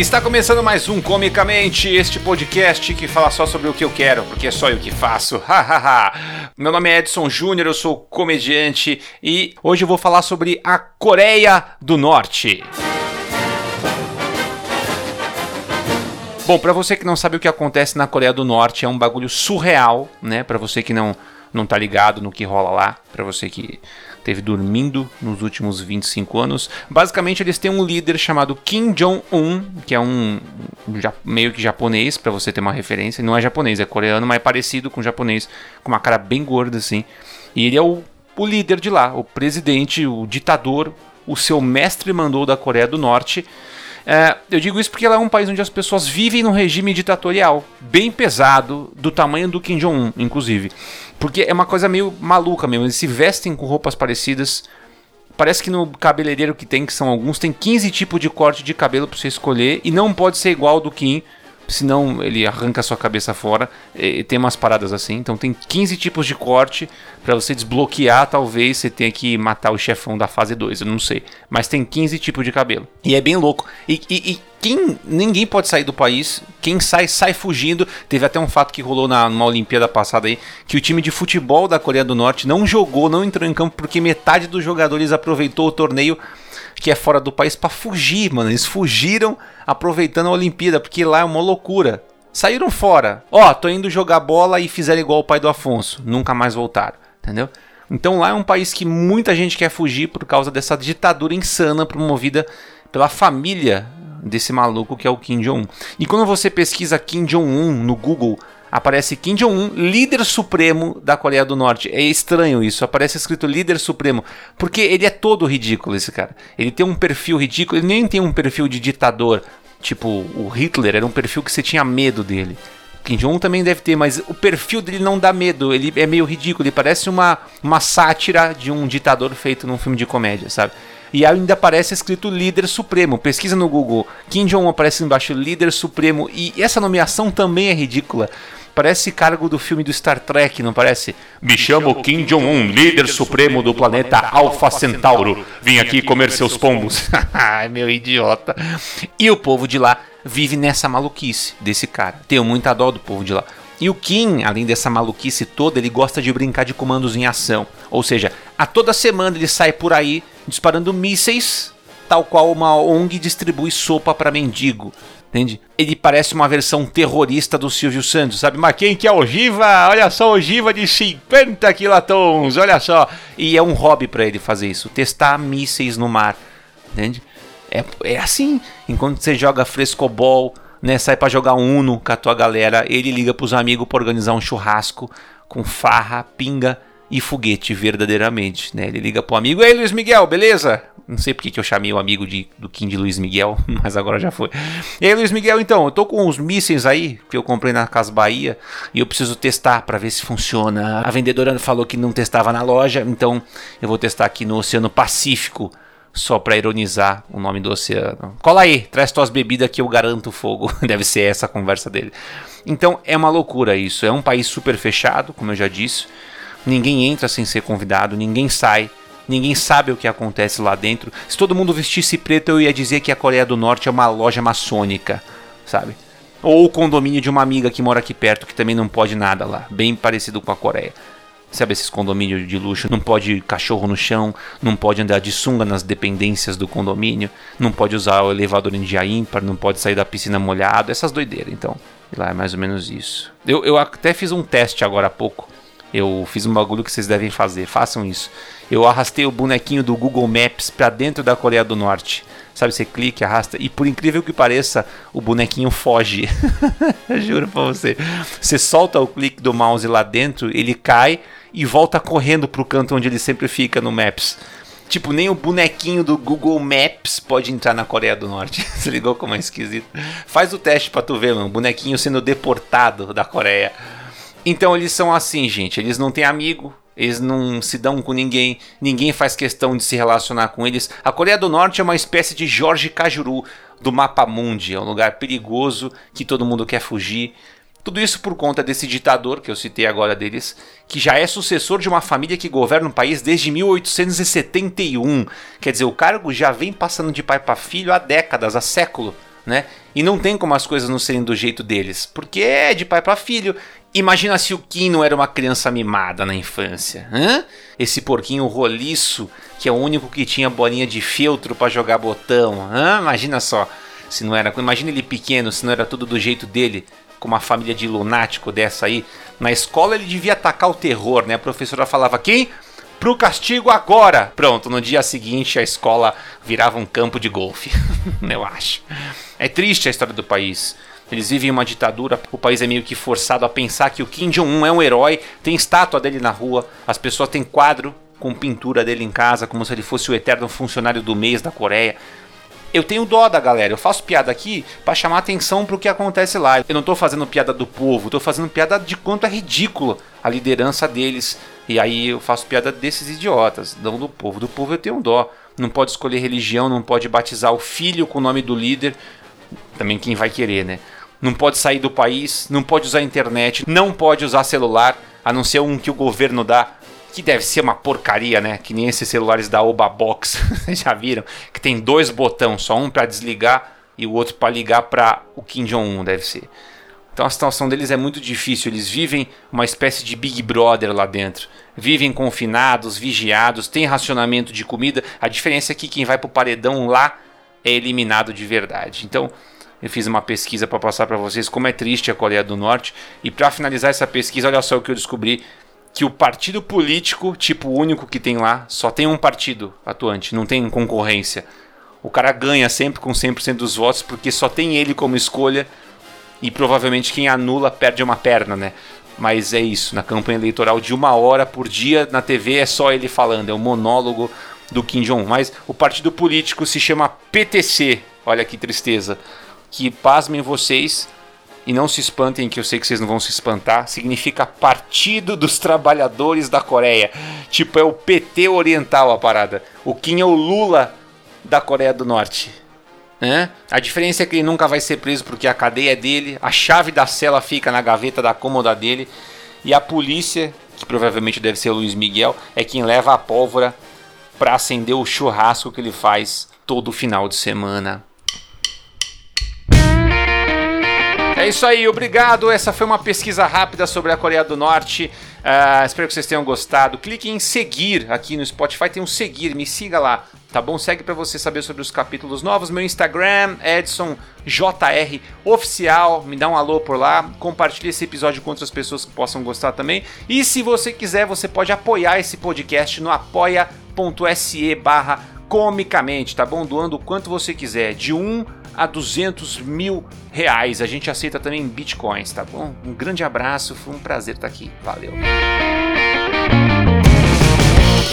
está começando mais um Comicamente, este podcast que fala só sobre o que eu quero, porque é só eu que faço. Meu nome é Edson Júnior, eu sou comediante e hoje eu vou falar sobre a Coreia do Norte. Bom, para você que não sabe o que acontece na Coreia do Norte, é um bagulho surreal, né? Para você que não não tá ligado no que rola lá, para você que teve dormindo nos últimos 25 anos. Basicamente, eles têm um líder chamado Kim Jong-un, que é um, meio que japonês, para você ter uma referência. Não é japonês, é coreano, mas é parecido com japonês, com uma cara bem gorda assim. E ele é o, o líder de lá, o presidente, o ditador, o seu mestre mandou da Coreia do Norte. É, eu digo isso porque ela é um país onde as pessoas vivem num regime ditatorial, bem pesado, do tamanho do Kim Jong-un, inclusive. Porque é uma coisa meio maluca mesmo. Eles se vestem com roupas parecidas. Parece que no cabeleireiro que tem, que são alguns, tem 15 tipos de corte de cabelo para você escolher. E não pode ser igual ao do Kim, senão ele arranca a sua cabeça fora. E tem umas paradas assim. Então tem 15 tipos de corte. para você desbloquear, talvez você tenha que matar o chefão da fase 2. Eu não sei. Mas tem 15 tipos de cabelo. E é bem louco. E, e, e quem ninguém pode sair do país, quem sai sai fugindo. Teve até um fato que rolou na numa Olimpíada passada aí, que o time de futebol da Coreia do Norte não jogou, não entrou em campo porque metade dos jogadores aproveitou o torneio que é fora do país para fugir, mano. Eles fugiram aproveitando a Olimpíada, porque lá é uma loucura. Saíram fora. Ó, oh, tô indo jogar bola e fizeram igual o pai do Afonso, nunca mais voltaram, entendeu? Então lá é um país que muita gente quer fugir por causa dessa ditadura insana promovida pela família desse maluco que é o Kim Jong-un. E quando você pesquisa Kim Jong-un no Google, aparece Kim Jong-un, líder supremo da Coreia do Norte. É estranho isso, aparece escrito líder supremo, porque ele é todo ridículo esse cara. Ele tem um perfil ridículo, ele nem tem um perfil de ditador, tipo o Hitler, era um perfil que você tinha medo dele. Kim Jong-un também deve ter, mas o perfil dele não dá medo, ele é meio ridículo, ele parece uma, uma sátira de um ditador feito num filme de comédia, sabe? E ainda aparece escrito líder supremo. Pesquisa no Google. Kim Jong-un aparece embaixo líder supremo. E essa nomeação também é ridícula. Parece cargo do filme do Star Trek, não parece? Me chamo Kim Jong-un, líder supremo do planeta Alpha Centauro. Vim aqui comer seus pombos. Ai, meu idiota. E o povo de lá vive nessa maluquice desse cara. Tenho muita dó do povo de lá. E o Kim, além dessa maluquice toda, ele gosta de brincar de comandos em ação. Ou seja, a toda semana ele sai por aí disparando mísseis, tal qual uma ONG distribui sopa para mendigo. Entende? Ele parece uma versão terrorista do Silvio Santos, sabe? Mas quem que é ogiva? Olha só, ogiva de 50 quilatons, olha só. E é um hobby para ele fazer isso, testar mísseis no mar, entende? É, é assim, enquanto você joga frescobol, né, sai para jogar Uno com a tua galera, ele liga pros amigos para organizar um churrasco com farra, pinga e foguete verdadeiramente, né? Ele liga pro amigo, ei Luiz Miguel, beleza? Não sei porque que eu chamei o amigo de, do Kim de Luiz Miguel, mas agora já foi. E aí, Luiz Miguel, então, eu tô com uns mísseis aí que eu comprei na Casa Bahia e eu preciso testar para ver se funciona. A vendedora falou que não testava na loja, então eu vou testar aqui no Oceano Pacífico só para ironizar o nome do oceano. Cola aí, traz tuas bebidas que eu garanto fogo. Deve ser essa a conversa dele. Então é uma loucura isso. É um país super fechado, como eu já disse. Ninguém entra sem ser convidado, ninguém sai. Ninguém sabe o que acontece lá dentro. Se todo mundo vestisse preto, eu ia dizer que a Coreia do Norte é uma loja maçônica, sabe? Ou o condomínio de uma amiga que mora aqui perto, que também não pode nada lá. Bem parecido com a Coreia. Sabe esses condomínios de luxo? Não pode cachorro no chão, não pode andar de sunga nas dependências do condomínio, não pode usar o elevador em dia ímpar, não pode sair da piscina molhado, essas doideiras. Então, lá é mais ou menos isso. Eu, eu até fiz um teste agora há pouco. Eu fiz um bagulho que vocês devem fazer, façam isso. Eu arrastei o bonequinho do Google Maps para dentro da Coreia do Norte. Sabe, você clica, arrasta e por incrível que pareça, o bonequinho foge. Juro pra você. Você solta o clique do mouse lá dentro, ele cai e volta correndo pro canto onde ele sempre fica no Maps. Tipo, nem o bonequinho do Google Maps pode entrar na Coreia do Norte. Você ligou como é esquisito? Faz o teste pra tu ver, mano. Bonequinho sendo deportado da Coreia. Então eles são assim, gente. Eles não têm amigo, eles não se dão com ninguém, ninguém faz questão de se relacionar com eles. A Coreia do Norte é uma espécie de Jorge Cajuru do mapa mundi, é um lugar perigoso que todo mundo quer fugir. Tudo isso por conta desse ditador que eu citei agora deles, que já é sucessor de uma família que governa o país desde 1871. Quer dizer, o cargo já vem passando de pai para filho há décadas, há século. Né? E não tem como as coisas não serem do jeito deles, porque é de pai para filho. Imagina se o Kim não era uma criança mimada na infância, hã? Esse porquinho roliço, que é o único que tinha bolinha de feltro para jogar botão, hã? Imagina só, se não era, imagina ele pequeno, se não era tudo do jeito dele, com uma família de lunático dessa aí. Na escola ele devia atacar o terror, né? A professora falava: "Quem? Pro castigo agora!" Pronto, no dia seguinte a escola virava um campo de golfe, eu acho. É triste a história do país. Eles vivem uma ditadura, o país é meio que forçado a pensar que o Kim Jong-un é um herói, tem estátua dele na rua, as pessoas têm quadro com pintura dele em casa, como se ele fosse o eterno funcionário do mês da Coreia. Eu tenho dó da galera, eu faço piada aqui para chamar atenção pro que acontece lá. Eu não tô fazendo piada do povo, tô fazendo piada de quanto é ridículo a liderança deles. E aí eu faço piada desses idiotas, não do povo. Do povo eu tenho dó. Não pode escolher religião, não pode batizar o filho com o nome do líder. Também quem vai querer, né? não pode sair do país, não pode usar internet, não pode usar celular, a não ser um que o governo dá, que deve ser uma porcaria, né? Que nem esses celulares da Oba Box, já viram? Que tem dois botões, só um para desligar e o outro para ligar para o Kim Jong-un, deve ser. Então a situação deles é muito difícil, eles vivem uma espécie de Big Brother lá dentro. Vivem confinados, vigiados, tem racionamento de comida. A diferença é que quem vai pro paredão lá é eliminado de verdade. Então, eu fiz uma pesquisa para passar para vocês como é triste a Coreia do Norte. E para finalizar essa pesquisa, olha só o que eu descobri: que o partido político, tipo único que tem lá, só tem um partido atuante, não tem concorrência. O cara ganha sempre com 100% dos votos porque só tem ele como escolha e provavelmente quem anula perde uma perna, né? Mas é isso, na campanha eleitoral de uma hora por dia na TV é só ele falando, é o monólogo do Kim Jong. Mas o partido político se chama PTC, olha que tristeza que pasmem vocês e não se espantem, que eu sei que vocês não vão se espantar, significa Partido dos Trabalhadores da Coreia. Tipo, é o PT oriental a parada. O Kim é o Lula da Coreia do Norte. Né? A diferença é que ele nunca vai ser preso porque a cadeia é dele, a chave da cela fica na gaveta da cômoda dele e a polícia, que provavelmente deve ser o Luiz Miguel, é quem leva a pólvora para acender o churrasco que ele faz todo final de semana. É isso aí, obrigado. Essa foi uma pesquisa rápida sobre a Coreia do Norte. Uh, espero que vocês tenham gostado. Clique em seguir aqui no Spotify, tem um seguir, me siga lá, tá bom? Segue para você saber sobre os capítulos novos. Meu Instagram, EdsonJR Oficial, me dá um alô por lá. Compartilhe esse episódio com outras pessoas que possam gostar também. E se você quiser, você pode apoiar esse podcast no apoia.se barra comicamente, tá bom? Doando o quanto você quiser, de um a 200 mil reais. A gente aceita também bitcoins, tá bom? Um grande abraço, foi um prazer estar aqui. Valeu.